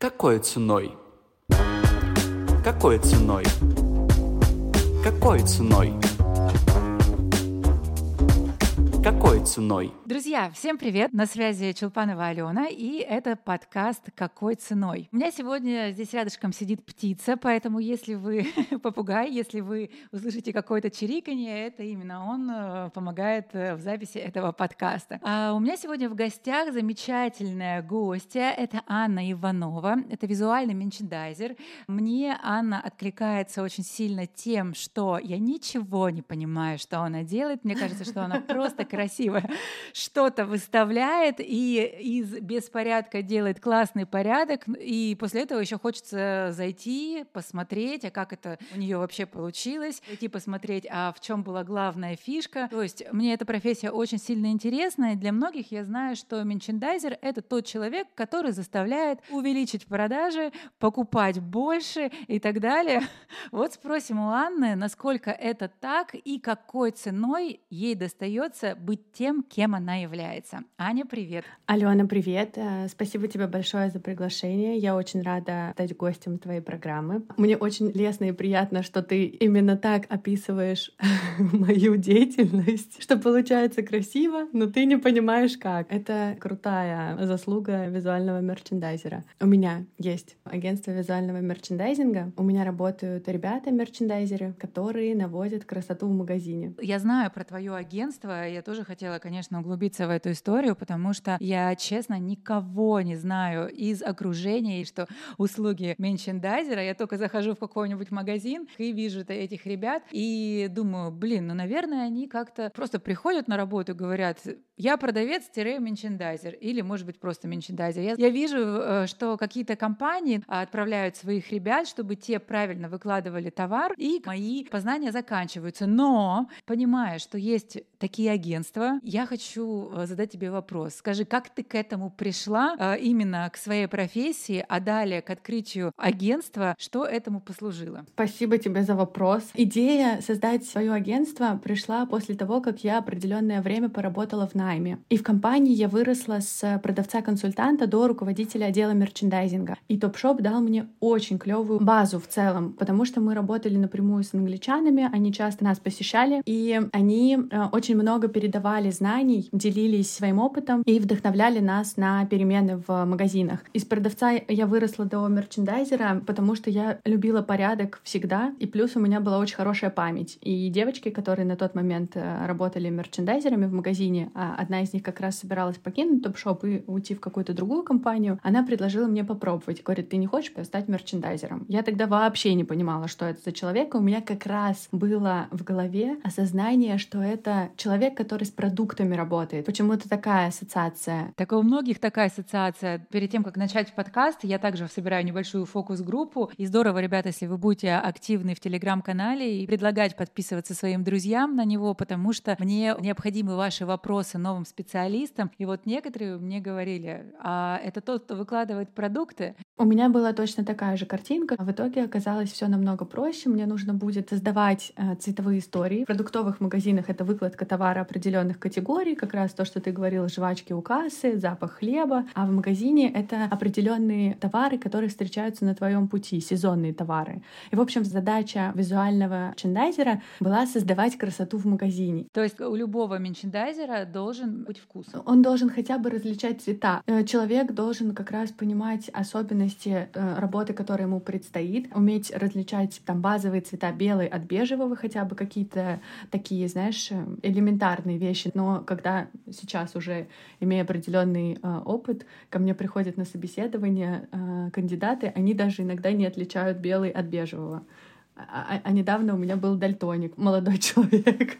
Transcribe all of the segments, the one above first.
Какой ценой? Какой ценой? Какой ценой? Ценой? Друзья, всем привет! На связи Челпанова Алена, и это подкаст «Какой ценой?». У меня сегодня здесь рядышком сидит птица, поэтому если вы попугай, если вы услышите какое-то чириканье, это именно он э, помогает э, в записи этого подкаста. А у меня сегодня в гостях замечательная гостья, это Анна Иванова, это визуальный менчендайзер. Мне Анна откликается очень сильно тем, что я ничего не понимаю, что она делает. Мне кажется, что она просто красивое что-то выставляет и из беспорядка делает классный порядок, и после этого еще хочется зайти, посмотреть, а как это у нее вообще получилось, зайти посмотреть, а в чем была главная фишка. То есть мне эта профессия очень сильно интересна, и для многих я знаю, что менчендайзер — это тот человек, который заставляет увеличить продажи, покупать больше и так далее. Вот спросим у Анны, насколько это так и какой ценой ей достается быть тем, кем она является. Аня, привет. Алена, привет. Э, спасибо тебе большое за приглашение. Я очень рада стать гостем твоей программы. Мне очень лестно и приятно, что ты именно так описываешь мою деятельность, что получается красиво, но ты не понимаешь как. Это крутая заслуга визуального мерчендайзера. У меня есть агентство визуального мерчендайзинга. У меня работают ребята-мерчендайзеры, которые наводят красоту в магазине. Я знаю про твое агентство, я тоже хотела, конечно, углубиться в эту историю, потому что я, честно, никого не знаю из окружения, и что услуги менчендайзера, я только захожу в какой-нибудь магазин и вижу этих ребят, и думаю, блин, ну, наверное, они как-то просто приходят на работу и говорят, я продавец-менчендайзер, или, может быть, просто менчендайзер. Я, я вижу, э, что какие-то компании отправляют своих ребят, чтобы те правильно выкладывали товар, и мои познания заканчиваются. Но, понимая, что есть такие агентства, я хочу э, задать тебе вопрос. Скажи, как ты к этому пришла, э, именно к своей профессии, а далее к открытию агентства, что этому послужило? Спасибо тебе за вопрос. Идея создать свое агентство пришла после того, как я определенное время поработала в найме. И в компании я выросла с продавца-консультанта до руководителя отдела мерчендайзинга. И Топшоп дал мне очень клевую базу в целом, потому что мы работали напрямую с англичанами, они часто нас посещали, и они э, очень много передавали знаний, делились своим опытом и вдохновляли нас на перемены в магазинах. Из продавца я выросла до мерчендайзера, потому что я любила порядок всегда, и плюс у меня была очень хорошая память. И девочки, которые на тот момент э, работали мерчендайзерами в магазине, а одна из них как раз собиралась покинуть топ-шоп и уйти в какую-то другую компанию, она предложила мне попробовать. Говорит, ты не хочешь стать мерчендайзером? Я тогда вообще не понимала, что это за человек. У меня как раз было в голове осознание, что это человек, который продуктами работает. Почему-то такая ассоциация. Так у многих такая ассоциация. Перед тем, как начать подкаст, я также собираю небольшую фокус-группу. И здорово, ребята, если вы будете активны в Телеграм-канале и предлагать подписываться своим друзьям на него, потому что мне необходимы ваши вопросы новым специалистам. И вот некоторые мне говорили, а это тот, кто выкладывает продукты? У меня была точно такая же картинка. В итоге оказалось все намного проще. Мне нужно будет создавать э, цветовые истории. В продуктовых магазинах это выкладка товара определенных категорий, как раз то, что ты говорила, жвачки у кассы, запах хлеба. А в магазине это определенные товары, которые встречаются на твоем пути, сезонные товары. И, в общем, задача визуального мерчендайзера была создавать красоту в магазине. То есть у любого мерчендайзера должен быть вкус? Он должен хотя бы различать цвета. Э, человек должен как раз понимать особенности э, работы, которая ему предстоит, уметь различать там базовые цвета белый от бежевого, хотя бы какие-то такие, знаешь, э, элементарные вещи. Но когда сейчас уже имея определенный опыт, ко мне приходят на собеседование кандидаты, они даже иногда не отличают белый от бежевого. А, а, а недавно у меня был дальтоник, молодой человек.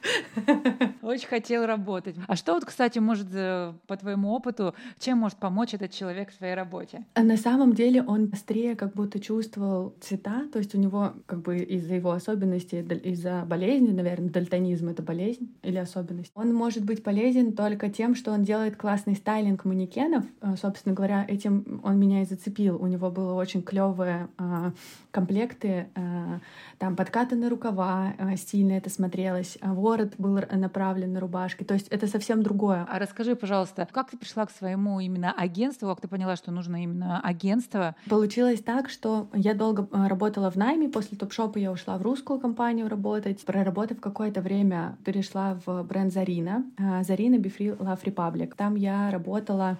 Очень хотел работать. А что вот, кстати, может, э, по твоему опыту, чем может помочь этот человек в своей работе? На самом деле он быстрее как будто чувствовал цвета, то есть у него как бы из-за его особенностей, из-за болезни, наверное, дальтонизм — это болезнь или особенность. Он может быть полезен только тем, что он делает классный стайлинг манекенов. Э, собственно говоря, этим он меня и зацепил. У него было очень клевые э, комплекты там подкатанные рукава, э, стильно это смотрелось, а ворот был направлен на рубашки, то есть это совсем другое. А расскажи, пожалуйста, как ты пришла к своему именно агентству, как ты поняла, что нужно именно агентство? Получилось так, что я долго э, работала в найме, после топ-шопа я ушла в русскую компанию работать, проработав какое-то время, перешла в бренд Зарина, э, Зарина Befree Love Republic. Там я работала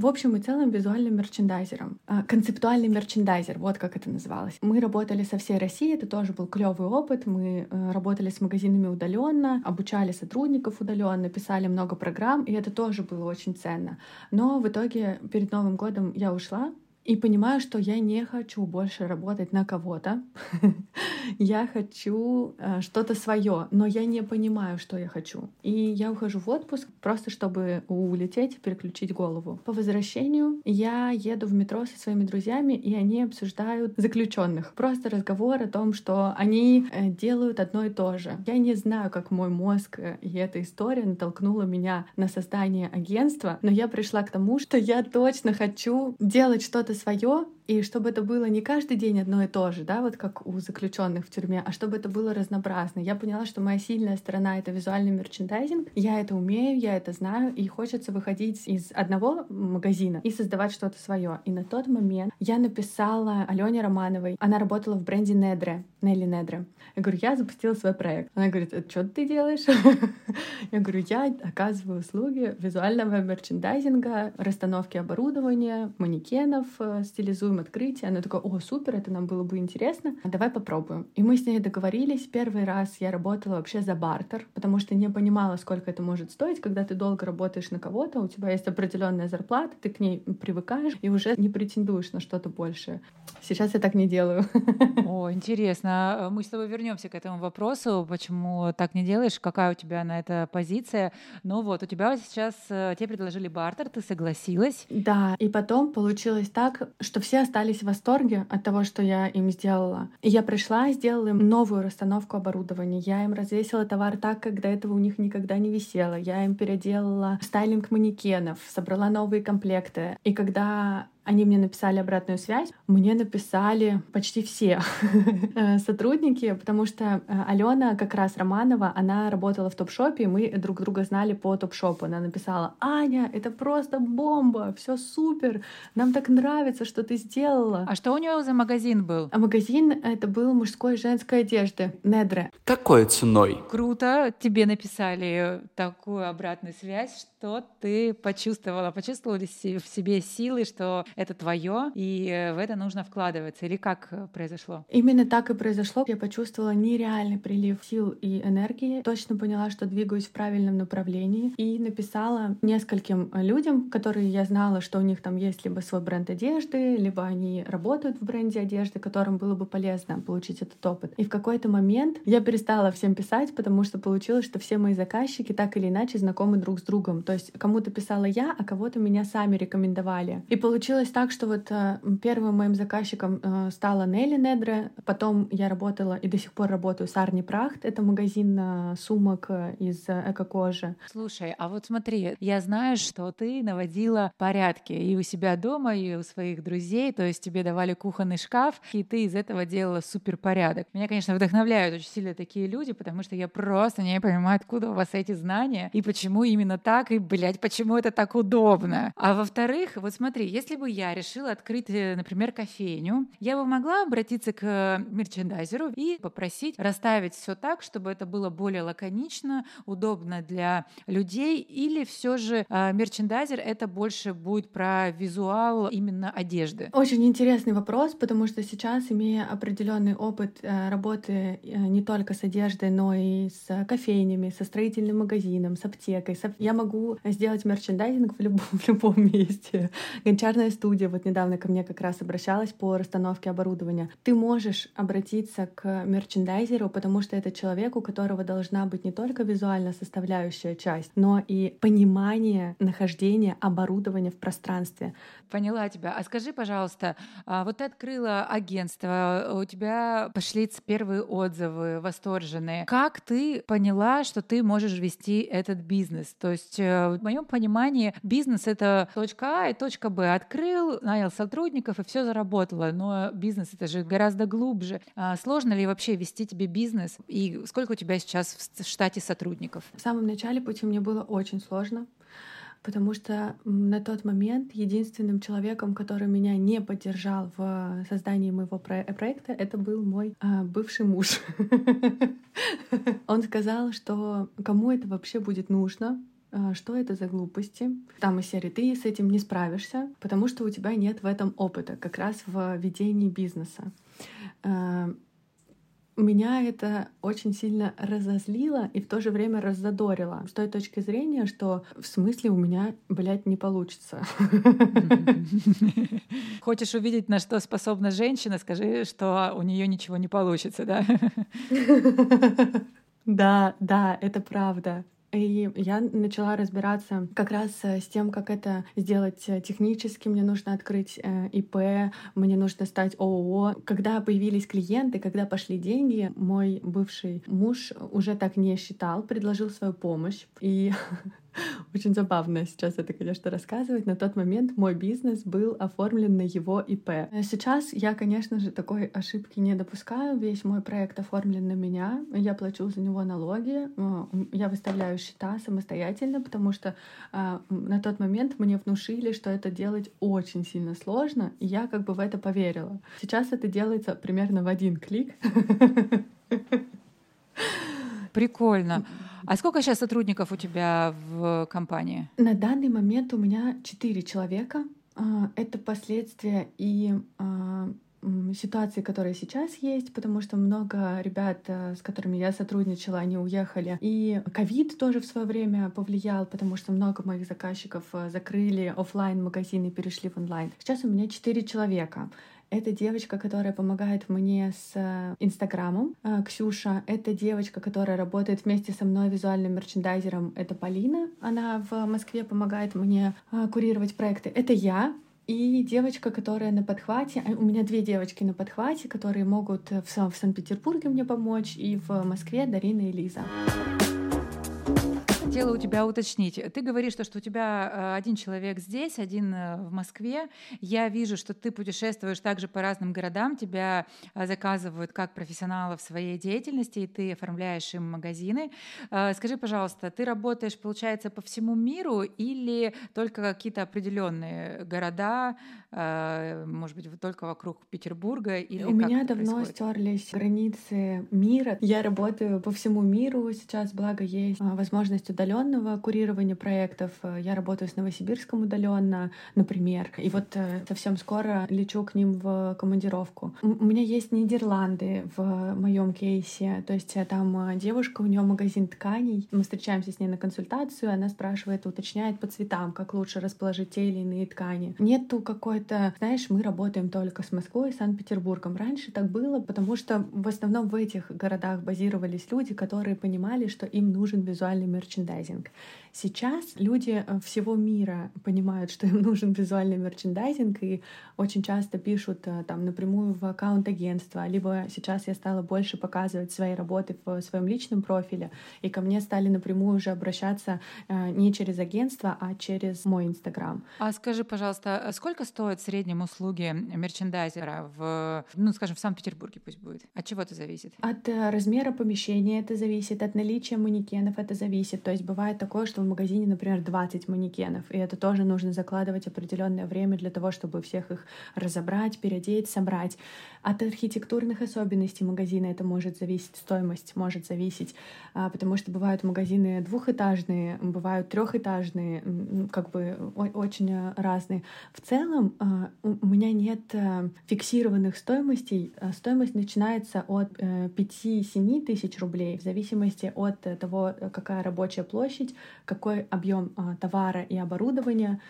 в общем и целом визуальным мерчендайзером. А, концептуальный мерчендайзер, вот как это называлось. Мы работали со всей России, это тоже был клевый опыт. Мы э, работали с магазинами удаленно, обучали сотрудников удаленно, писали много программ, и это тоже было очень ценно. Но в итоге перед Новым годом я ушла, и понимаю, что я не хочу больше работать на кого-то. я хочу э, что-то свое, но я не понимаю, что я хочу. И я ухожу в отпуск просто чтобы улететь, переключить голову. По возвращению я еду в метро со своими друзьями, и они обсуждают заключенных. Просто разговор о том, что они э, делают одно и то же. Я не знаю, как мой мозг э, и эта история натолкнула меня на создание агентства, но я пришла к тому, что я точно хочу делать что-то что-то свое, и чтобы это было не каждый день одно и то же, да, вот как у заключенных в тюрьме, а чтобы это было разнообразно. Я поняла, что моя сильная сторона — это визуальный мерчендайзинг. Я это умею, я это знаю, и хочется выходить из одного магазина и создавать что-то свое. И на тот момент я написала Алене Романовой. Она работала в бренде Недре, Нелли Недре. Я говорю, я запустила свой проект. Она говорит, «А что ты делаешь? Я говорю, я оказываю услуги визуального мерчендайзинга, расстановки оборудования, манекенов, э, стилизуем открытие. Она такая, о, супер, это нам было бы интересно. Давай попробуем. И мы с ней договорились. Первый раз я работала вообще за бартер, потому что не понимала, сколько это может стоить. Когда ты долго работаешь на кого-то, у тебя есть определенная зарплата, ты к ней привыкаешь и уже не претендуешь на что-то большее. Сейчас я так не делаю. О, интересно. Мы с тобой вернемся к этому вопросу, почему так не делаешь, какая у тебя на это позиция. Ну вот, у тебя сейчас э, тебе предложили бартер, ты согласилась. Да, и потом получилось так, что все остались в восторге от того, что я им сделала. И я пришла, сделала им новую расстановку оборудования. Я им развесила товар так, как до этого у них никогда не висело. Я им переделала стайлинг манекенов, собрала новые комплекты. И когда они мне написали обратную связь. Мне написали почти все э, сотрудники, потому что э, Алена, как раз Романова, она работала в топ-шопе, и мы друг друга знали по топ-шопу. Она написала, Аня, это просто бомба, все супер, нам так нравится, что ты сделала. А что у нее за магазин был? А магазин это был мужской и женской одежды, Недре. Какой ценой? Круто, тебе написали такую обратную связь, что ты почувствовала, почувствовала в себе силы, что это твое, и э, в это нужно вкладываться. Или как э, произошло? Именно так и произошло. Я почувствовала нереальный прилив сил и энергии, точно поняла, что двигаюсь в правильном направлении, и написала нескольким людям, которые я знала, что у них там есть либо свой бренд одежды, либо они работают в бренде одежды, которым было бы полезно получить этот опыт. И в какой-то момент я перестала всем писать, потому что получилось, что все мои заказчики так или иначе знакомы друг с другом. То есть кому-то писала я, а кого-то меня сами рекомендовали. И получилось получилось так, что вот э, первым моим заказчиком э, стала Нелли Недре, потом я работала и до сих пор работаю с Арни Прахт, это магазин э, сумок из эко-кожи. Слушай, а вот смотри, я знаю, что ты наводила порядки и у себя дома, и у своих друзей, то есть тебе давали кухонный шкаф, и ты из этого делала супер порядок. Меня, конечно, вдохновляют очень сильно такие люди, потому что я просто не понимаю, откуда у вас эти знания, и почему именно так, и, блядь, почему это так удобно. А во-вторых, вот смотри, если бы я решила открыть, э, например, кофейню, я бы могла обратиться к мерчендайзеру и попросить расставить все так, чтобы это было более лаконично, удобно для людей, или все же э, мерчендайзер это больше будет про визуал именно одежды? Очень интересный вопрос, потому что сейчас, имея определенный опыт э, работы э, не только с одеждой, но и с кофейнями, со строительным магазином, с аптекой, я могу сделать мерчендайзинг в любом, в любом месте. Гончарная студия вот недавно ко мне как раз обращалась по расстановке оборудования. Ты можешь обратиться к мерчендайзеру, потому что это человек, у которого должна быть не только визуально составляющая часть, но и понимание нахождения оборудования в пространстве. Поняла тебя. А скажи, пожалуйста, а вот ты открыла агентство, у тебя пошли первые отзывы восторженные. Как ты поняла, что ты можешь вести этот бизнес? То есть э, в моем понимании бизнес — это точка А и точка Б. Открыл открыл, нанял сотрудников, и все заработало. Но бизнес это же гораздо глубже. А сложно ли вообще вести тебе бизнес? И сколько у тебя сейчас в штате сотрудников? В самом начале пути мне было очень сложно потому что на тот момент единственным человеком, который меня не поддержал в создании моего про проекта, это был мой э, бывший муж. Он сказал, что кому это вообще будет нужно, что это за глупости. Там из серии ты с этим не справишься, потому что у тебя нет в этом опыта, как раз в ведении бизнеса. А, меня это очень сильно разозлило и в то же время раззадорило. С той точки зрения, что в смысле у меня, блядь, не получится. Хочешь увидеть, на что способна женщина, скажи, что у нее ничего не получится, да? Да, да, это правда. И я начала разбираться как раз э, с тем, как это сделать э, технически. Мне нужно открыть э, ИП, мне нужно стать ООО. Когда появились клиенты, когда пошли деньги, мой бывший муж уже так не считал, предложил свою помощь. И Очень забавно сейчас это, конечно, рассказывать. На тот момент мой бизнес был оформлен на его ИП. Сейчас я, конечно же, такой ошибки не допускаю. Весь мой проект оформлен на меня. Я плачу за него налоги. Я выставляю счета самостоятельно, потому что а, на тот момент мне внушили, что это делать очень сильно сложно, и я как бы в это поверила. Сейчас это делается примерно в один клик. Прикольно. А сколько сейчас сотрудников у тебя в компании? На данный момент у меня четыре человека. А, это последствия и а, ситуации, которые сейчас есть, потому что много ребят, э, с которыми я сотрудничала, они уехали. И ковид тоже в свое время повлиял, потому что много моих заказчиков э, закрыли офлайн магазины и перешли в онлайн. Сейчас у меня четыре человека. Это девочка, которая помогает мне с э, Инстаграмом. Э, Ксюша — это девочка, которая работает вместе со мной визуальным мерчендайзером. Это Полина. Она в Москве помогает мне э, курировать проекты. Это я, и девочка, которая на подхвате, у меня две девочки на подхвате, которые могут в Санкт-Петербурге мне помочь, и в Москве Дарина и Лиза хотела у тебя уточнить. Ты говоришь, что, что у тебя э, один человек здесь, один э, в Москве. Я вижу, что ты путешествуешь также по разным городам, тебя э, заказывают как профессионала в своей деятельности, и ты оформляешь им магазины. Скажи, пожалуйста, ты работаешь, получается, по всему миру или только какие-то определенные города, может быть, только вокруг Петербурга? Или у меня давно стерлись границы мира. Я работаю по всему миру. Сейчас, благо, есть возможность удаленного курирования проектов. Э, я работаю с Новосибирском удаленно, например. И вот э, совсем скоро лечу к ним в командировку. У меня есть Нидерланды в моем кейсе. То есть э, там девушка, у нее магазин тканей. Мы встречаемся с ней на консультацию, она спрашивает, уточняет по цветам, как лучше расположить те или иные ткани. Нету какой-то, знаешь, мы работаем только с Москвой и Санкт-Петербургом. Раньше так было, потому что в основном в этих городах базировались люди, которые понимали, что им нужен визуальный мерчендайз мерчендайзинг. Сейчас люди э, всего мира понимают, что им нужен визуальный мерчендайзинг, и очень часто пишут э, там напрямую в аккаунт агентства, либо сейчас я стала больше показывать свои работы в своем личном профиле, и ко мне стали напрямую уже обращаться э, не через агентство, а через мой Инстаграм. А скажи, пожалуйста, сколько стоят в среднем услуги мерчендайзера в, ну, скажем, в Санкт-Петербурге пусть будет? От чего это зависит? От размера помещения это зависит, от наличия манекенов это зависит. То есть бывает такое, что в магазине, например, 20 манекенов, и это тоже нужно закладывать определенное время для того, чтобы всех их разобрать, переодеть, собрать. От архитектурных особенностей магазина это может зависеть, стоимость может зависеть, а, потому что бывают магазины двухэтажные, бывают трехэтажные, как бы очень разные. В целом а, у меня нет э, фиксированных стоимостей. А, стоимость начинается от 5-7 э, тысяч рублей в зависимости от того, какая рабочая площадь, какой объем товара и оборудования.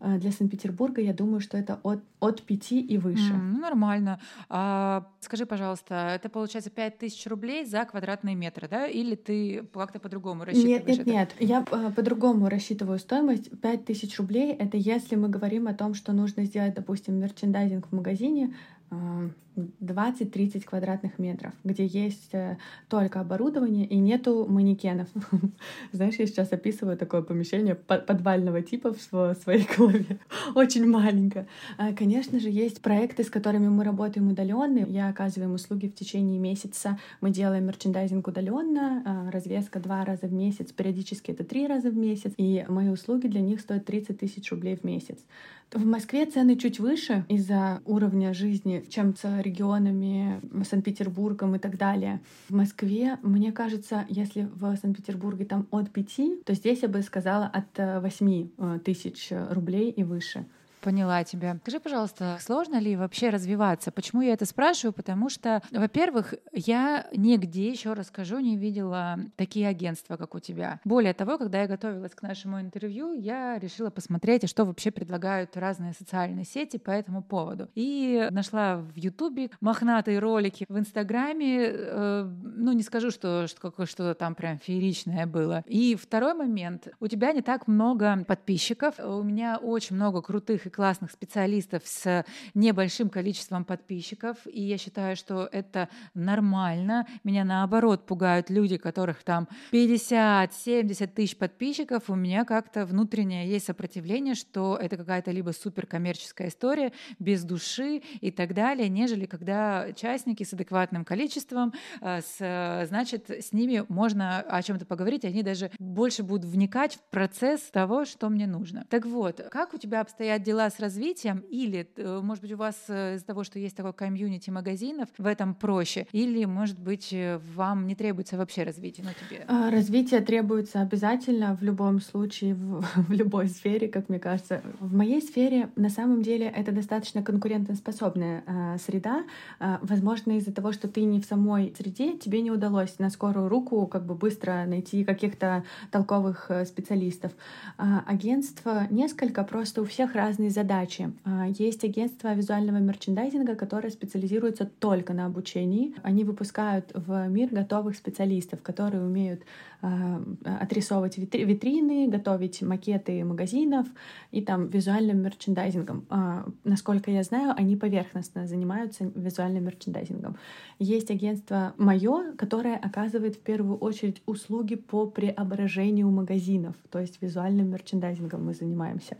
Э, для Санкт-Петербурга я думаю, что это от, от 5 и выше. Mm, ну, нормально. А, скажи, пожалуйста, это получается 5 тысяч рублей за квадратные метры, да? Или ты как-то по-другому рассчитываешь Нет, нет, это? нет. Я э, по-другому рассчитываю стоимость. 5 тысяч рублей — это если мы говорим о том, что нужно сделать, допустим, мерчендайзинг в магазине, 20-30 квадратных метров, где есть э, только оборудование и нету манекенов. Знаешь, я сейчас описываю такое помещение подвального типа в своей голове. Очень маленькое. А, конечно же, есть проекты, с которыми мы работаем удаленно. Я оказываю услуги в течение месяца. Мы делаем мерчендайзинг удаленно, а, развеска два раза в месяц, периодически это три раза в месяц. И мои услуги для них стоят 30 тысяч рублей в месяц. В Москве цены чуть выше из-за уровня жизни, чем с регионами, Санкт-Петербургом и так далее. В Москве, мне кажется, если в Санкт-Петербурге там от 5, то здесь я бы сказала от 8 э, тысяч рублей и выше. Поняла тебя. Скажи, пожалуйста, сложно ли вообще развиваться? Почему я это спрашиваю? Потому что, во-первых, я нигде, еще расскажу, не видела такие агентства, как у тебя. Более того, когда я готовилась к нашему интервью, я решила посмотреть, а что вообще предлагают разные социальные сети по этому поводу. И нашла в Ютубе мохнатые ролики, в Инстаграме, э, ну не скажу, что что-то что там прям фееричное было. И второй момент. У тебя не так много подписчиков, у меня очень много крутых и классных специалистов с небольшим количеством подписчиков, и я считаю, что это нормально. Меня наоборот пугают люди, которых там 50-70 тысяч подписчиков. У меня как-то внутреннее есть сопротивление, что это какая-то либо суперкоммерческая история, без души и так далее, нежели когда участники с адекватным количеством, э, с, значит, с ними можно о чем-то поговорить, они даже больше будут вникать в процесс того, что мне нужно. Так вот, как у тебя обстоят дела дела с развитием, или, э, может быть, у вас э, из-за того, что есть такой комьюнити магазинов, в этом проще, или, может быть, э, вам не требуется вообще развитие, но тебе? А, развитие требуется обязательно в любом случае, в, в любой сфере, как мне кажется. В моей сфере, на самом деле, это достаточно конкурентоспособная э, среда. Э, возможно, из-за того, что ты не в самой среде, тебе не удалось на скорую руку как бы быстро найти каких-то толковых специалистов. Э, агентство несколько, просто у всех разные разные задачи. А, есть агентство визуального мерчендайзинга, которое специализируется только на обучении. Они выпускают в мир готовых специалистов, которые умеют а, отрисовывать витрины, готовить макеты магазинов и там визуальным мерчендайзингом. А, насколько я знаю, они поверхностно занимаются визуальным мерчендайзингом. Есть агентство мое, которое оказывает в первую очередь услуги по преображению магазинов, то есть визуальным мерчендайзингом мы занимаемся.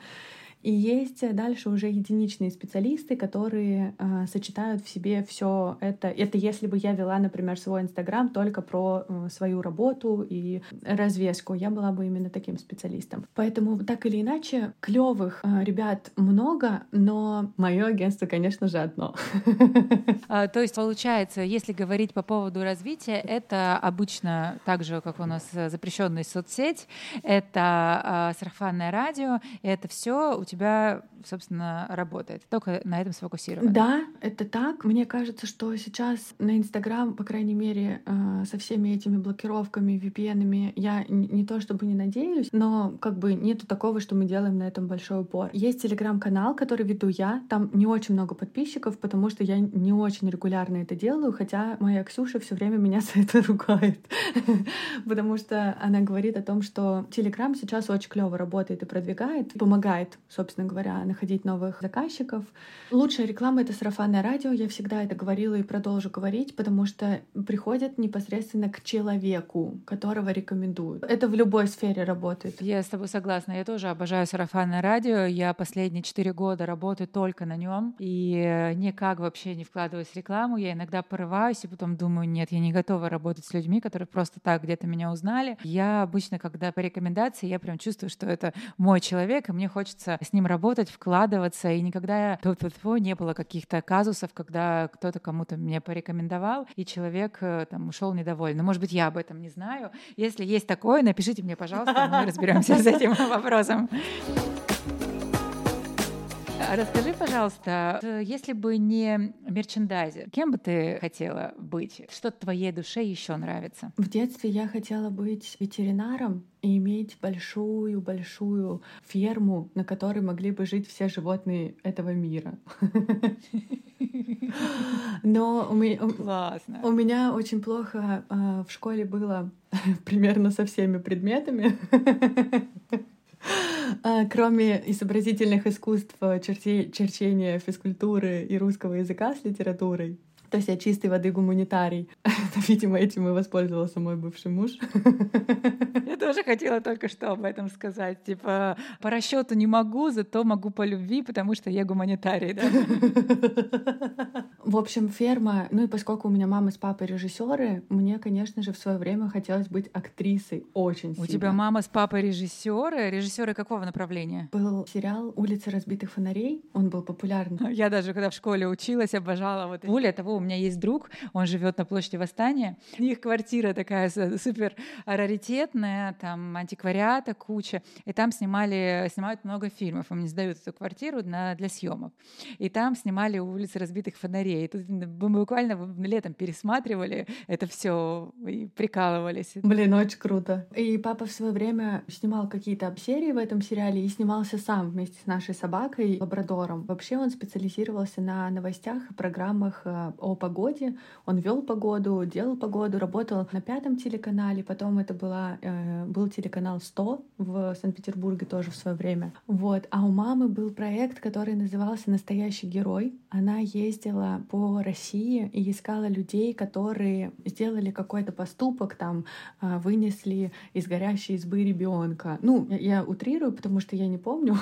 И есть дальше уже единичные специалисты, которые э, сочетают в себе все это. Это если бы я вела, например, свой Инстаграм только про э, свою работу и развеску, я была бы именно таким специалистом. Поэтому так или иначе клевых э, ребят много, но мое агентство, конечно же, одно. А, то есть получается, если говорить по поводу развития, это обычно так же, как у нас запрещенная соцсеть, это а, сарафанное радио, это все тебя, собственно, работает. Только на этом сфокусировано. Да, это так. Мне кажется, что сейчас на Инстаграм, по крайней мере, э, со всеми этими блокировками, VPN, я не то чтобы не надеюсь, но как бы нету такого, что мы делаем на этом большой упор. Есть телеграм-канал, который веду я. Там не очень много подписчиков, потому что я не очень регулярно это делаю, хотя моя Ксюша все время меня за это ругает. Потому что она говорит о том, что Телеграм сейчас очень клево работает и продвигает, помогает собственно говоря, находить новых заказчиков. Лучшая реклама — это сарафанное радио. Я всегда это говорила и продолжу говорить, потому что приходят непосредственно к человеку, которого рекомендуют. Это в любой сфере работает. Я с тобой согласна. Я тоже обожаю сарафанное радио. Я последние четыре года работаю только на нем и никак вообще не вкладываюсь в рекламу. Я иногда порываюсь и потом думаю, нет, я не готова работать с людьми, которые просто так где-то меня узнали. Я обычно, когда по рекомендации, я прям чувствую, что это мой человек, и мне хочется с ним работать, вкладываться, и никогда тьфу не было каких-то казусов, когда кто-то кому-то меня порекомендовал, и человек э, там ушел недовольный. Может быть, я об этом не знаю. Если есть такое, напишите мне, пожалуйста, мы разберемся с этим вопросом. А расскажи, пожалуйста, если бы не мерчендайзер, кем бы ты хотела быть? Что твоей душе еще нравится? В детстве я хотела быть ветеринаром и иметь большую-большую ферму, на которой могли бы жить все животные этого мира. Но у меня, Классно. у меня очень плохо э, в школе было примерно со всеми предметами. А, кроме изобразительных искусств, черчения, физкультуры и русского языка с литературой, то есть я чистой воды гуманитарий. Видимо, этим и воспользовался мой бывший муж. Я тоже хотела только что об этом сказать. Типа, по расчету не могу, зато могу по любви, потому что я гуманитарий, да? В общем, ферма, ну и поскольку у меня мама с папой режиссеры, мне, конечно же, в свое время хотелось быть актрисой очень сильно. У тебя мама с папой режиссеры? Режиссеры какого направления? Был сериал «Улица разбитых фонарей», он был популярный. Я даже, когда в школе училась, обожала вот. Более того, у меня есть друг, он живет на площади Восстания. У них квартира такая супер раритетная, там антиквариата куча, и там снимали, снимают много фильмов. Им не сдают эту квартиру на, для съемок. И там снимали улицы разбитых фонарей. И тут мы буквально летом пересматривали это все и прикалывались. Блин, очень круто. И папа в свое время снимал какие-то серии в этом сериале и снимался сам вместе с нашей собакой лабрадором. Вообще он специализировался на новостях и программах э, о погоде. Он вел погоду, делал погоду, работал на пятом телеканале, потом это была, э, был телеканал 100 в Санкт-Петербурге тоже в свое время. Вот. А у мамы был проект, который назывался «Настоящий герой». Она ездила по России и искала людей, которые сделали какой-то поступок, там, э, вынесли из горящей избы ребенка. Ну, я, я утрирую, потому что я не помню.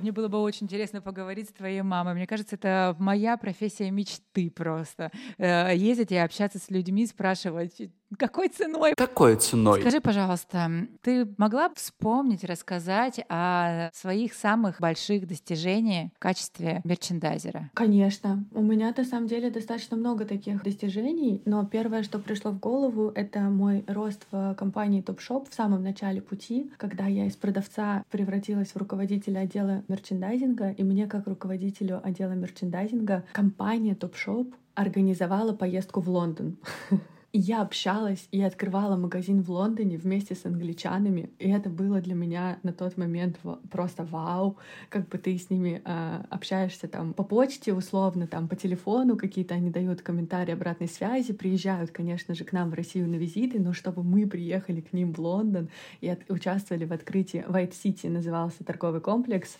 Мне было бы очень интересно поговорить с твоей мамой. Мне кажется, это моя профессия мечты просто просто э, ездить и общаться с людьми, спрашивать, какой ценой? Какой ценой? Скажи, пожалуйста, ты могла бы вспомнить, рассказать о своих самых больших достижениях в качестве мерчендайзера? Конечно. У меня на самом деле достаточно много таких достижений, но первое, что пришло в голову, это мой рост в компании Topshop в самом начале пути, когда я из продавца превратилась в руководителя отдела мерчендайзинга, и мне как руководителю отдела мерчендайзинга компания Topshop организовала поездку в Лондон. Я общалась и открывала магазин в Лондоне вместе с англичанами, и это было для меня на тот момент просто вау, как бы ты с ними э, общаешься там по почте условно, там по телефону какие-то они дают комментарии обратной связи, приезжают, конечно же, к нам в Россию на визиты, но чтобы мы приехали к ним в Лондон и от, участвовали в открытии White City назывался торговый комплекс,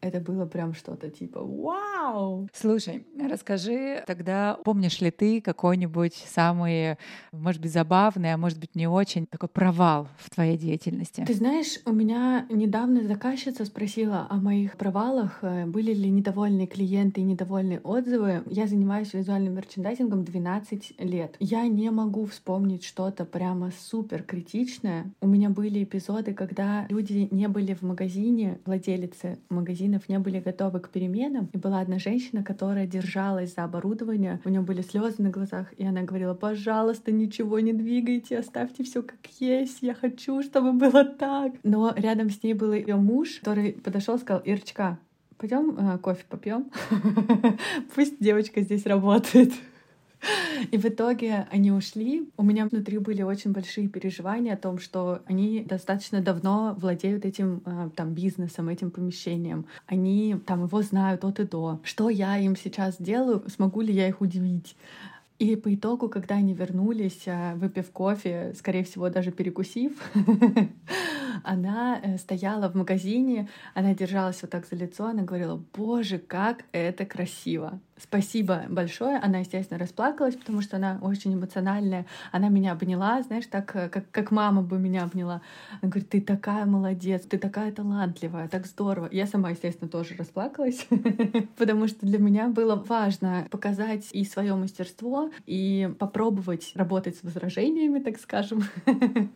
это было прям что-то типа «Вау!». Слушай, расскажи тогда, помнишь ли ты какой-нибудь самый, может быть, забавный, а может быть, не очень, такой провал в твоей деятельности? Ты знаешь, у меня недавно заказчица спросила о моих провалах, э, были ли недовольные клиенты и недовольные отзывы. Я занимаюсь визуальным мерчендайзингом 12 лет. Я не могу вспомнить что-то прямо супер критичное. У меня были эпизоды, когда люди не были в магазине, владелицы магазина магазинов не были готовы к переменам. И была одна женщина, которая держалась за оборудование. У нее были слезы на глазах, и она говорила, пожалуйста, ничего не двигайте, оставьте все как есть, я хочу, чтобы было так. Но рядом с ней был ее муж, который подошел и сказал, Ирочка, пойдем э, кофе попьем. Пусть девочка здесь работает. И в итоге они ушли. У меня внутри были очень большие переживания о том, что они достаточно давно владеют этим э, там бизнесом, этим помещением. Они там его знают от и до. Что я им сейчас делаю? Смогу ли я их удивить? И по итогу, когда они вернулись, э, выпив кофе, скорее всего, даже перекусив, она э, стояла в магазине, она держалась вот так за лицо, она говорила, боже, как это красиво. Спасибо большое. Она, естественно, расплакалась, потому что она очень эмоциональная. Она меня обняла, знаешь, так, э, как, как мама бы меня обняла. Она говорит, ты такая молодец, ты такая талантливая, так здорово. Я сама, естественно, тоже расплакалась, потому что для меня было важно показать и свое мастерство, и попробовать работать с возражениями, так скажем.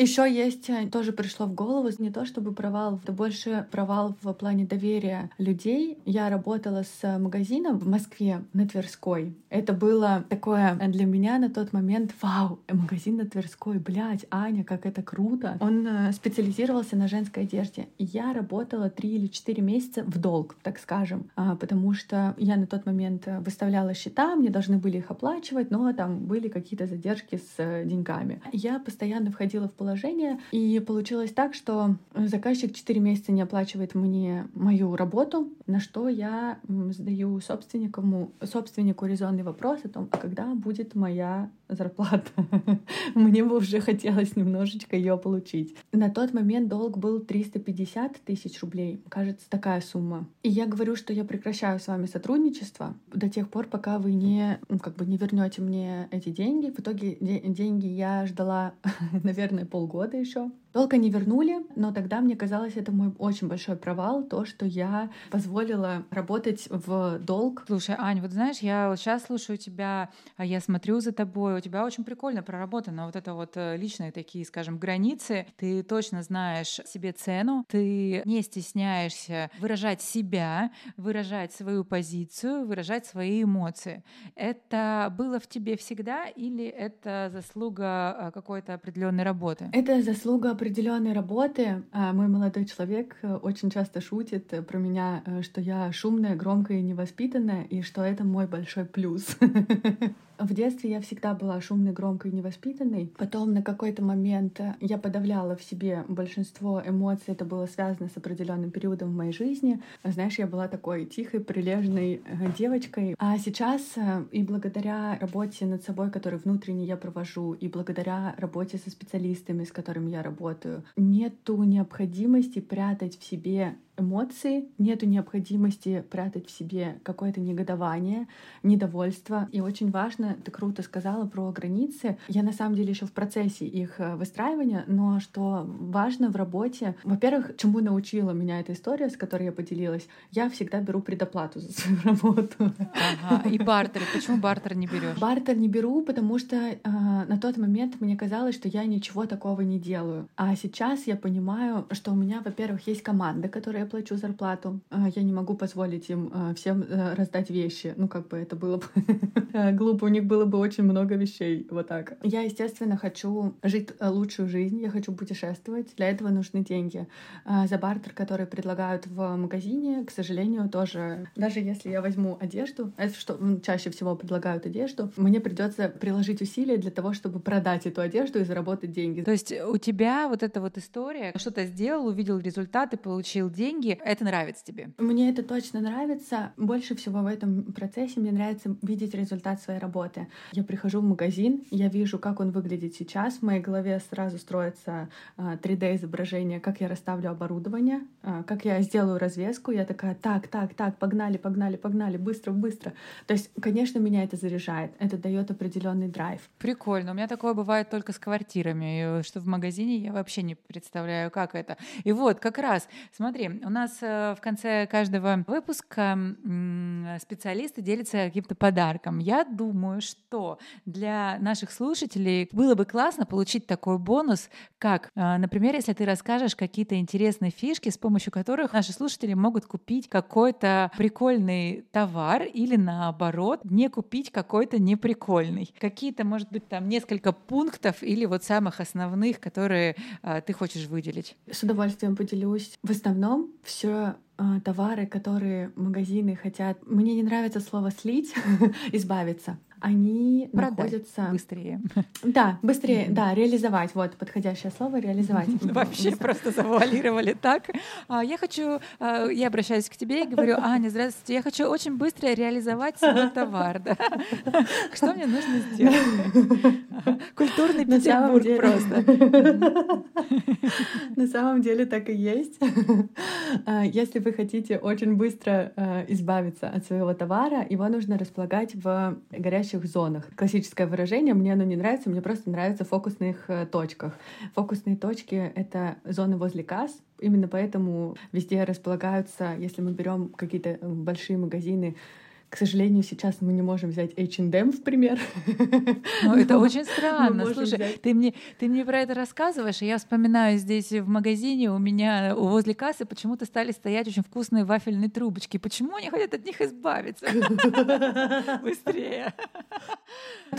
Еще есть, э, тоже пришло в голову, не то чтобы провал, это больше провал в плане доверия людей. Я работала с магазином в Москве на Тверской. Это было такое для меня на тот момент, вау, магазин на Тверской, блядь, Аня, как это круто. Он э, специализировался на женской одежде. Я работала три или четыре месяца в долг, так скажем, а, потому что я на тот момент э, выставляла счета, мне должны были их оплачивать, но там были какие-то задержки с деньгами. Я постоянно входила в положение положение. И получилось так, что заказчик 4 месяца не оплачивает мне мою работу, на что я задаю собственнику, собственнику резонный вопрос о том, а когда будет моя зарплата. Мне бы уже хотелось немножечко ее получить. На тот момент долг был 350 тысяч рублей. Кажется, такая сумма. И я говорю, что я прекращаю с вами сотрудничество до тех пор, пока вы не, ну, как бы не вернете мне эти деньги. В итоге де- деньги я ждала, наверное, полгода еще. Долго не вернули, но тогда мне казалось, это мой очень большой провал, то, что я позволила работать в долг. Слушай, Ань, вот знаешь, я вот сейчас слушаю тебя, а я смотрю за тобой, у тебя очень прикольно проработано вот это вот э, личные такие, скажем, границы. Ты точно знаешь себе цену, ты не стесняешься выражать себя, выражать свою позицию, выражать свои эмоции. Это было в тебе всегда или это заслуга э, какой-то определенной работы? Это заслуга определенной работы. А, мой молодой человек э, очень часто шутит э, про меня, э, что я шумная, громкая и невоспитанная, и что это мой большой плюс. В детстве я всегда была шумной, громкой и невоспитанной. Потом на какой-то момент я подавляла в себе большинство эмоций. Это было связано с определенным периодом в моей жизни. Знаешь, я была такой тихой, прилежной девочкой. А сейчас и благодаря работе над собой, которую внутренне я провожу, и благодаря работе со специалистами, с которыми я работаю, работаю. Нету необходимости прятать в себе эмоции, нету необходимости прятать в себе какое-то негодование, недовольство. И очень важно, ты круто сказала про границы. Я на самом деле еще в процессе их э, выстраивания, но что важно в работе, во-первых, чему научила меня эта история, с которой я поделилась, я всегда беру предоплату за свою работу. Ага. И бартер. Почему бартер не берешь? Бартер не беру, потому что э, на тот момент мне казалось, что я ничего такого не делаю. А сейчас я понимаю, что у меня, во-первых, есть команда, которая плачу зарплату. А, я не могу позволить им а, всем э, раздать вещи. Ну, как бы это было бы глупо. У них было бы очень много вещей. Вот так. Я, естественно, хочу жить э, лучшую жизнь. Я хочу путешествовать. Для этого нужны деньги. За бартер, который предлагают в магазине, к сожалению, тоже... Даже если я возьму одежду, это что чаще всего предлагают одежду, мне придется приложить усилия для того, чтобы продать эту одежду и заработать деньги. То есть у тебя вот эта вот история, что-то сделал, увидел результаты, получил деньги, это нравится тебе? Мне это точно нравится. Больше всего в этом процессе мне нравится видеть результат своей работы. Я прихожу в магазин, я вижу, как он выглядит сейчас. В моей голове сразу строится 3D-изображение, как я расставлю оборудование, а, как я сделаю развеску. Я такая, так, так, так, погнали, погнали, погнали, быстро, быстро. То есть, конечно, меня это заряжает. Это дает определенный драйв. Прикольно. У меня такое бывает только с квартирами, что в магазине я вообще не представляю, как это. И вот, как раз, смотри, у нас э, в конце каждого выпуска специалисты делятся каким-то подарком. Я думаю, что для наших слушателей было бы классно получить такой бонус, как, э, например, если ты расскажешь какие-то интересные фишки, с помощью которых наши слушатели могут купить какой-то прикольный товар или наоборот не купить какой-то неприкольный. Какие-то, может быть, там несколько пунктов или вот самых основных, которые э, ты хочешь выделить. С удовольствием поделюсь. В основном все а, товары, которые магазины хотят. Мне не нравится слово слить, избавиться они Продать находятся быстрее. Да, быстрее, да, реализовать. Вот подходящее слово реализовать. Вообще просто завуалировали так. А, я хочу, а, я обращаюсь к тебе и говорю, Аня, здравствуйте, я хочу очень быстро реализовать свой товар. Да? Что мне нужно сделать? Культурный Петербург просто. На самом деле так и есть. А, если вы хотите очень быстро избавиться от своего товара, его нужно располагать в горячих горящих зонах. Классическое выражение, мне оно не нравится, мне просто нравится в фокусных э, точках. Фокусные точки — это зоны возле касс, Именно поэтому везде располагаются, если мы берем какие-то э, большие магазины, к сожалению, сейчас мы не можем взять H&M в пример. Ну, это очень странно. Слушай, взять... ты мне, ты мне про это рассказываешь, и я вспоминаю здесь в магазине у меня возле кассы почему-то стали стоять очень вкусные вафельные трубочки. Почему они хотят от них избавиться? Быстрее.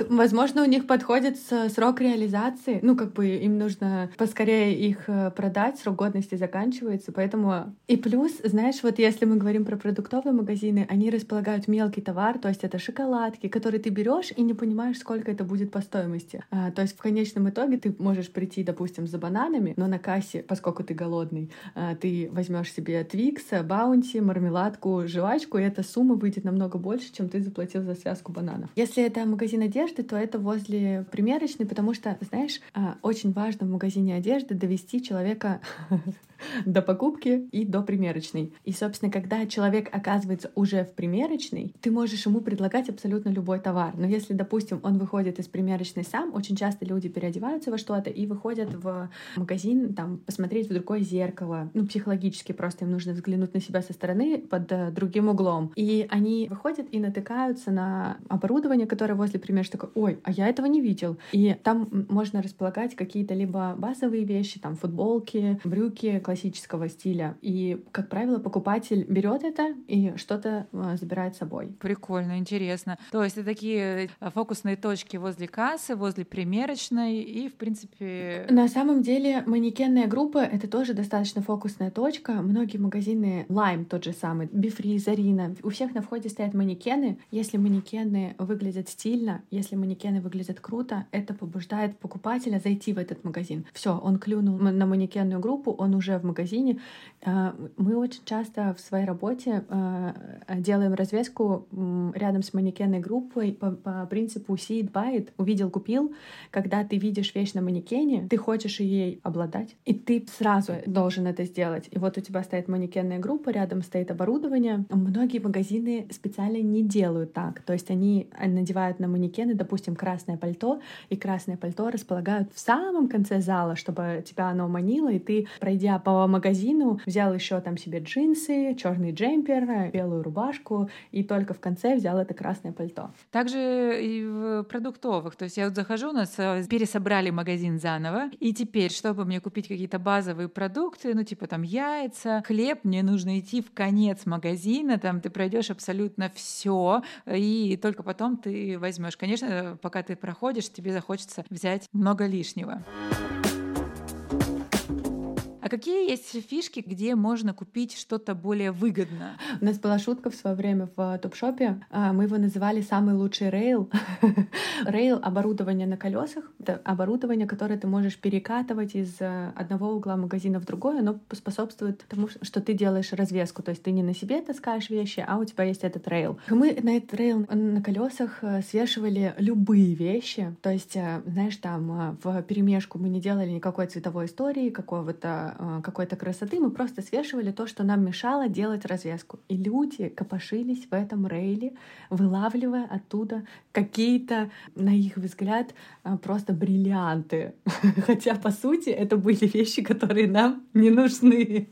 Возможно, у них подходит срок реализации. Ну, как бы им нужно поскорее их э, продать, срок годности заканчивается, поэтому... И плюс, знаешь, вот если мы говорим про продуктовые магазины, они располагают мелкий товар, то есть это шоколадки, которые ты берешь и не понимаешь, сколько это будет по стоимости. А, то есть в конечном итоге ты можешь прийти, допустим, за бананами, но на кассе, поскольку ты голодный, а, ты возьмешь себе твикса, баунти, мармеладку, жвачку, и эта сумма выйдет намного больше, чем ты заплатил за связку бананов. Если это магазин одежды, то это возле примерочной, потому что, знаешь, а, очень важно в магазине одежды довести человека до покупки и до примерочной. И, собственно, когда человек оказывается уже в примерочной, ты можешь ему предлагать абсолютно любой товар. Но если, допустим, он выходит из примерочной сам, очень часто люди переодеваются во что-то и выходят в магазин, там, посмотреть в другое зеркало. Ну, психологически просто им нужно взглянуть на себя со стороны под э, другим углом. И они выходят и натыкаются на оборудование, которое возле примерочной такой, ой, а я этого не видел. И там можно располагать какие-то либо базовые вещи, там, футболки, брюки, классического стиля. И, как правило, покупатель берет это и что-то э, забирает с собой. Прикольно, интересно. То есть это такие э, фокусные точки возле кассы, возле примерочной и, в принципе... На самом деле манекенная группа — это тоже достаточно фокусная точка. Многие магазины, Lime тот же самый, Бифри, Зарина, у всех на входе стоят манекены. Если манекены выглядят стильно, если манекены выглядят круто, это побуждает покупателя зайти в этот магазин. Все, он клюнул на манекенную группу, он уже в магазине. А, мы очень часто в своей работе а, делаем развеску рядом с манекенной группой по, по принципу see it, buy it, увидел, купил. Когда ты видишь вещь на манекене, ты хочешь ей обладать, и ты сразу должен это сделать. И вот у тебя стоит манекенная группа, рядом стоит оборудование. Многие магазины специально не делают так. То есть они надевают на манекены, допустим, красное пальто, и красное пальто располагают в самом конце зала, чтобы тебя оно манило, и ты, пройдя по по магазину, взял еще там себе джинсы, черный джемпер, белую рубашку, и только в конце взял это красное пальто. Также и в продуктовых. То есть я вот захожу, у нас э, пересобрали магазин заново, и теперь, чтобы мне купить какие-то базовые продукты, ну типа там яйца, хлеб, мне нужно идти в конец магазина, там ты пройдешь абсолютно все, и только потом ты возьмешь. Конечно, пока ты проходишь, тебе захочется взять много лишнего. А какие есть фишки, где можно купить что-то более выгодно? У нас была шутка в свое время в топ-шопе. А, мы его называли «самый лучший рейл». Рейл — оборудование на колесах. Это оборудование, которое ты можешь перекатывать из э, одного угла магазина в другой. Оно способствует тому, что ты делаешь развеску. То есть ты не на себе таскаешь вещи, а у тебя есть этот рейл. Мы на этот рейл на колесах э, свешивали любые вещи. То есть, э, знаешь, там в перемешку мы не делали никакой цветовой истории, какого-то Э, какой-то красоты, мы просто свешивали то, что нам мешало делать развязку. И люди копошились в этом рейле, вылавливая оттуда какие-то, на их взгляд, э, просто бриллианты. Хотя, по сути, это были вещи, которые нам не нужны.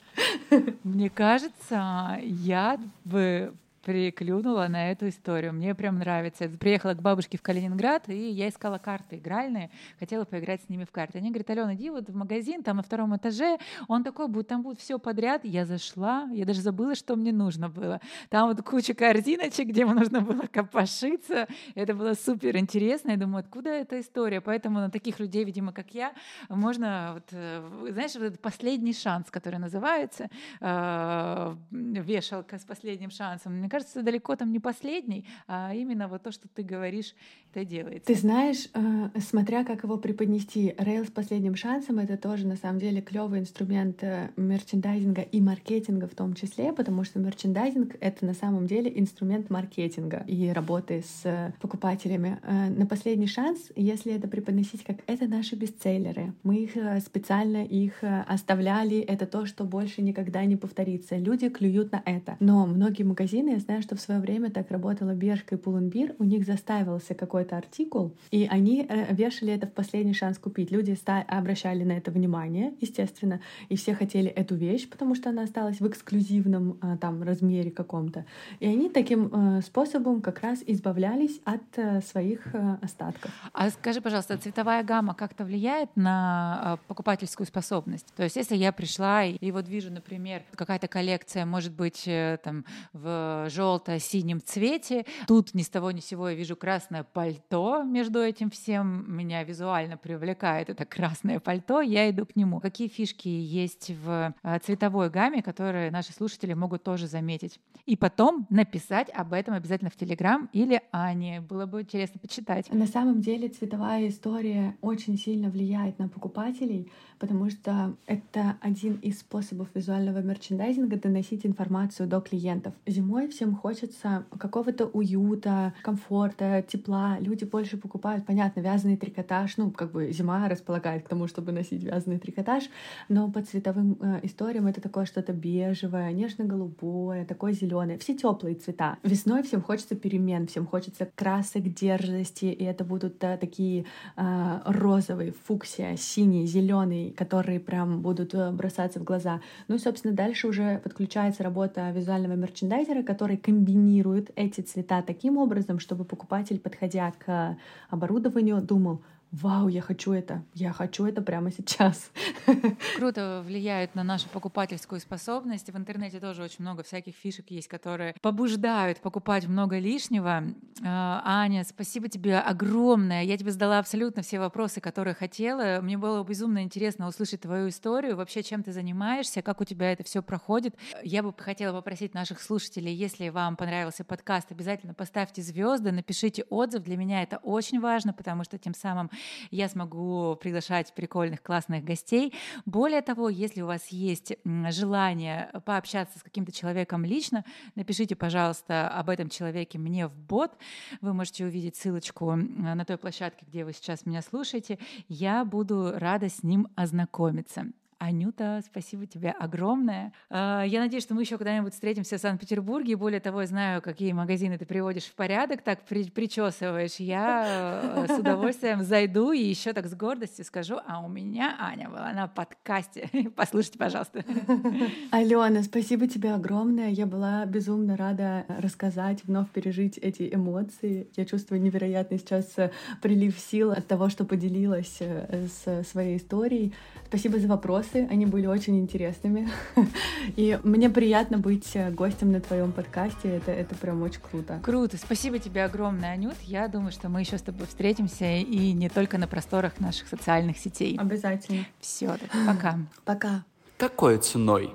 Мне кажется, я бы приклюнула на эту историю. Мне прям нравится. Я приехала к бабушке в Калининград, и я искала карты игральные, хотела поиграть с ними в карты. Они говорят, Алена, иди вот в магазин, там на втором этаже, он такой будет, там будет все подряд. Я зашла, я даже забыла, что мне нужно было. Там вот куча корзиночек, где мне нужно было копошиться. Это было супер интересно. Я думаю, откуда эта история? Поэтому на таких людей, видимо, как я, можно, вот, э, знаешь, вот этот последний шанс, который называется, э, вешалка с последним шансом. Мне кажется, далеко там не последний, а именно вот то, что ты говоришь, это делается. Ты знаешь, э, смотря как его преподнести, рейл с последним шансом — это тоже на самом деле клевый инструмент э, мерчендайзинга и маркетинга в том числе, потому что мерчендайзинг — это на самом деле инструмент маркетинга и работы с э, покупателями. На последний шанс, если это преподносить как «это наши бестселлеры», мы их специально их оставляли, это то, что больше никогда не повторится. Люди клюют на это. Но многие магазины, знаю, что в свое время так работала Бершка и Пуленбир, у них заставился какой-то артикул, и они э, вешали это в последний шанс купить. Люди обращали на это внимание, естественно, и все хотели эту вещь, потому что она осталась в эксклюзивном э, там размере каком-то. И они таким э, способом как раз избавлялись от своих остатков. А скажи, пожалуйста, цветовая гамма как-то влияет на покупательскую способность? То есть если я пришла и, вот вижу, например, какая-то коллекция, может быть, там в желто-синем цвете. Тут ни с того ни с сего я вижу красное пальто между этим всем. Меня визуально привлекает это красное пальто. Я иду к нему. Какие фишки есть в э, цветовой гамме, которые наши слушатели могут тоже заметить? И потом написать об этом обязательно в Телеграм или Ане. Было бы интересно почитать. На самом деле цветовая история очень сильно влияет на покупателей, потому что это один из способов визуального мерчендайзинга доносить информацию до клиентов. Зимой всем хочется какого-то уюта, комфорта, тепла. Люди больше покупают, понятно, вязаный трикотаж. Ну, как бы зима располагает к тому, чтобы носить вязаный трикотаж, но по цветовым э, историям это такое что-то бежевое, нежно-голубое, такое зеленое. Все теплые цвета. Весной всем хочется перемен, всем хочется красок, дерзости, и это будут да, такие э, розовые, фуксия, синий, зеленый, которые прям будут э, бросаться в глаза. Ну и, собственно, дальше уже подключается работа визуального мерчендайзера, который комбинирует эти цвета таким образом, чтобы покупатель, подходя к оборудованию, думал, вау, я хочу это, я хочу это прямо сейчас. Круто влияют на нашу покупательскую способность. В интернете тоже очень много всяких фишек есть, которые побуждают покупать много лишнего. А, Аня, спасибо тебе огромное. Я тебе задала абсолютно все вопросы, которые хотела. Мне было безумно интересно услышать твою историю, вообще чем ты занимаешься, как у тебя это все проходит. Я бы хотела попросить наших слушателей, если вам понравился подкаст, обязательно поставьте звезды, напишите отзыв. Для меня это очень важно, потому что тем самым я смогу приглашать прикольных, классных гостей. Более того, если у вас есть желание пообщаться с каким-то человеком лично, напишите, пожалуйста, об этом человеке мне в бот. Вы можете увидеть ссылочку на той площадке, где вы сейчас меня слушаете. Я буду рада с ним ознакомиться. Анюта, спасибо тебе огромное. А, я надеюсь, что мы еще когда-нибудь встретимся в Санкт-Петербурге. Более того, я знаю, какие магазины ты приводишь в порядок, так при причесываешь. Я э, с удовольствием зайду и еще так с гордостью скажу, а у меня Аня была на подкасте. Послушайте, пожалуйста. Алена, спасибо тебе огромное. Я была безумно рада рассказать, вновь пережить эти эмоции. Я чувствую невероятный сейчас прилив сил от того, что поделилась э, с своей историей. Спасибо за вопросы, они были очень интересными. И мне приятно быть э, гостем на твоем подкасте, это, это прям очень круто. Круто, спасибо тебе огромное, Анют. Я думаю, что мы еще с тобой встретимся и не только на просторах наших социальных сетей. Обязательно. Все, пока. Пока. Какой ценой?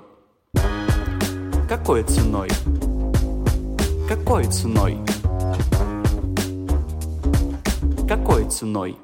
Какой ценой? Какой ценой? Какой ценой?